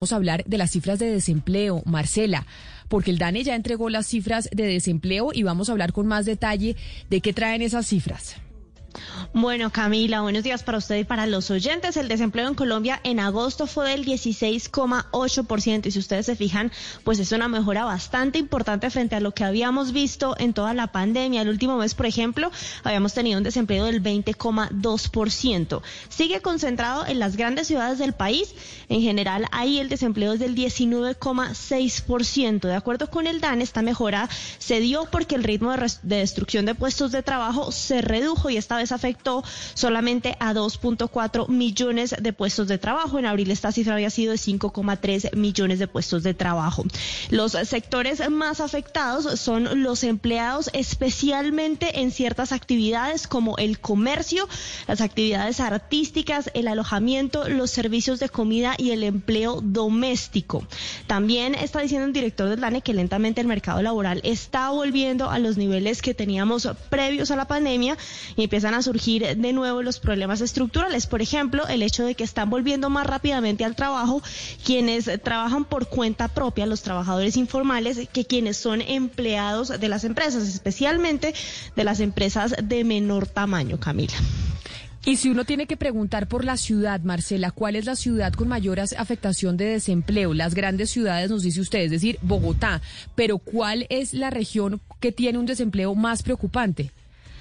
Vamos a hablar de las cifras de desempleo, Marcela, porque el DANE ya entregó las cifras de desempleo y vamos a hablar con más detalle de qué traen esas cifras. Bueno, Camila, buenos días para usted y para los oyentes. El desempleo en Colombia en agosto fue del 16,8% y si ustedes se fijan, pues es una mejora bastante importante frente a lo que habíamos visto en toda la pandemia. El último mes, por ejemplo, habíamos tenido un desempleo del 20,2%. Sigue concentrado en las grandes ciudades del país. En general, ahí el desempleo es del 19,6%. De acuerdo con el DAN, esta mejora se dio porque el ritmo de, de destrucción de puestos de trabajo se redujo y esta vez afectó solamente a 2.4 millones de puestos de trabajo. En abril esta cifra había sido de 5,3 millones de puestos de trabajo. Los sectores más afectados son los empleados, especialmente en ciertas actividades como el comercio, las actividades artísticas, el alojamiento, los servicios de comida y el empleo doméstico. También está diciendo el director del DANE que lentamente el mercado laboral está volviendo a los niveles que teníamos previos a la pandemia y empiezan a surgir de nuevo los problemas estructurales. Por ejemplo, el hecho de que están volviendo más rápidamente al trabajo quienes trabajan por cuenta propia, los trabajadores informales, que quienes son empleados de las empresas, especialmente de las empresas de menor tamaño, Camila. Y si uno tiene que preguntar por la ciudad, Marcela, ¿cuál es la ciudad con mayor afectación de desempleo? Las grandes ciudades, nos dice usted, es decir, Bogotá. Pero ¿cuál es la región que tiene un desempleo más preocupante?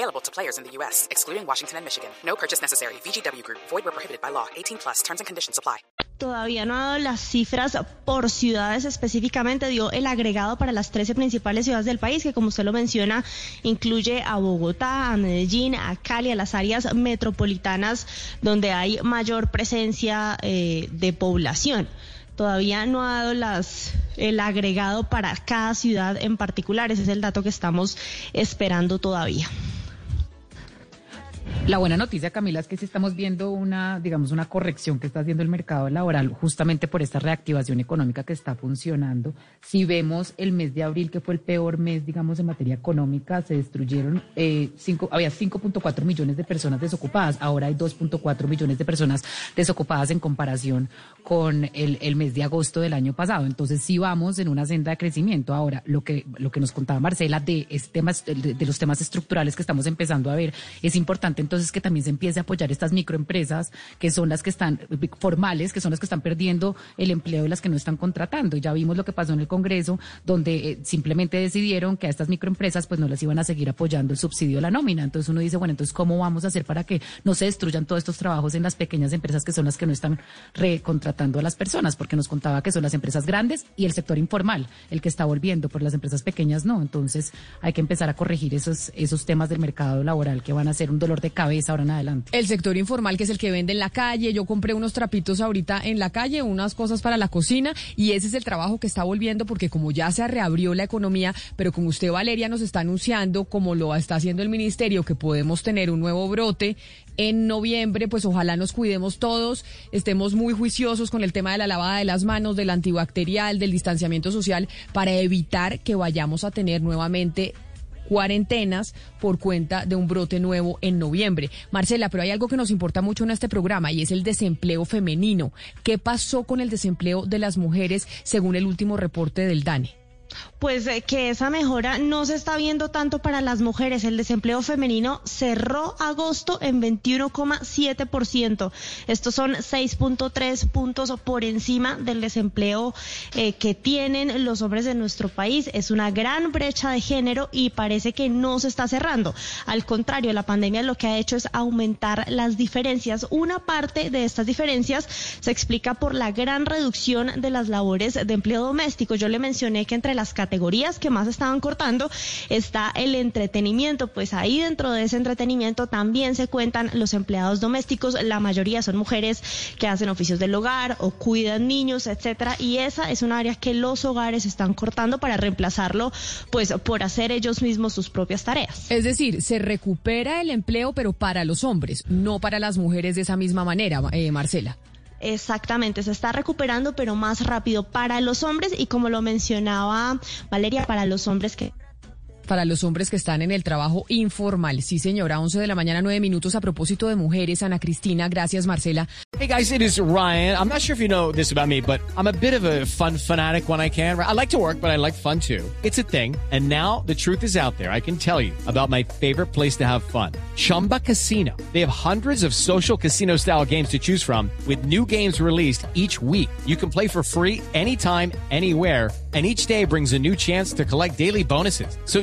Available to players in the U.S., excluding Washington and Michigan. No purchase necessary. VGW Group. Void where prohibited by law. 18 plus. Terms and conditions apply. Todavía no ha dado las cifras por ciudades específicamente. Dio el agregado para las 13 principales ciudades del país, que como usted lo menciona, incluye a Bogotá, a Medellín, a Cali, a las áreas metropolitanas donde hay mayor presencia eh, de población todavía no ha dado las, el agregado para cada ciudad en particular. Ese es el dato que estamos esperando todavía. La buena noticia, Camila, es que sí estamos viendo una, digamos, una corrección que está haciendo el mercado laboral justamente por esta reactivación económica que está funcionando. Si vemos el mes de abril, que fue el peor mes, digamos, en materia económica, se destruyeron, eh, cinco, había 5.4 millones de personas desocupadas, ahora hay 2.4 millones de personas desocupadas en comparación con el, mes de agosto del año pasado. Entonces sí vamos en una senda de crecimiento. Ahora, lo que, lo que nos contaba Marcela de, este de los temas estructurales que estamos empezando a ver, es importante entonces es que también se empiece a apoyar estas microempresas, que son las que están formales, que son las que están perdiendo el empleo y las que no están contratando. Ya vimos lo que pasó en el Congreso, donde eh, simplemente decidieron que a estas microempresas pues no les iban a seguir apoyando el subsidio de la nómina. Entonces uno dice, bueno, entonces ¿cómo vamos a hacer para que no se destruyan todos estos trabajos en las pequeñas empresas que son las que no están recontratando a las personas? Porque nos contaba que son las empresas grandes y el sector informal el que está volviendo, por las empresas pequeñas no. Entonces hay que empezar a corregir esos, esos temas del mercado laboral que van a ser un dolor de cabeza adelante. El sector informal, que es el que vende en la calle. Yo compré unos trapitos ahorita en la calle, unas cosas para la cocina, y ese es el trabajo que está volviendo, porque como ya se reabrió la economía, pero como usted, Valeria, nos está anunciando, como lo está haciendo el ministerio, que podemos tener un nuevo brote en noviembre, pues ojalá nos cuidemos todos, estemos muy juiciosos con el tema de la lavada de las manos, del antibacterial, del distanciamiento social, para evitar que vayamos a tener nuevamente cuarentenas por cuenta de un brote nuevo en noviembre. Marcela, pero hay algo que nos importa mucho en este programa y es el desempleo femenino. ¿Qué pasó con el desempleo de las mujeres según el último reporte del DANE? Pues eh, que esa mejora no se está viendo tanto para las mujeres. El desempleo femenino cerró agosto en 21,7%. Estos son 6.3 puntos por encima del desempleo eh, que tienen los hombres de nuestro país. Es una gran brecha de género y parece que no se está cerrando. Al contrario, la pandemia lo que ha hecho es aumentar las diferencias. Una parte de estas diferencias se explica por la gran reducción de las labores de empleo doméstico. Yo le mencioné que entre las categorías que más estaban cortando está el entretenimiento, pues ahí dentro de ese entretenimiento también se cuentan los empleados domésticos, la mayoría son mujeres que hacen oficios del hogar o cuidan niños, etcétera, y esa es un área que los hogares están cortando para reemplazarlo pues por hacer ellos mismos sus propias tareas. Es decir, se recupera el empleo pero para los hombres, no para las mujeres de esa misma manera, eh, Marcela. Exactamente, se está recuperando, pero más rápido para los hombres y como lo mencionaba Valeria, para los hombres que para los hombres que están en el trabajo informal. Sí, señora, 11 de la mañana, 9 minutos a propósito de mujeres. Ana Cristina, gracias, Marcela. Hey, guys, it is Ryan. I'm not sure if you know this about me, but I'm a bit of a fun fanatic when I can. I like to work, but I like fun too. It's a thing. And now the truth is out there. I can tell you about my favorite place to have fun. Chumba Casino. They have hundreds of social casino style games to choose from with new games released each week. You can play for free anytime, anywhere and each day brings a new chance to collect daily bonuses. So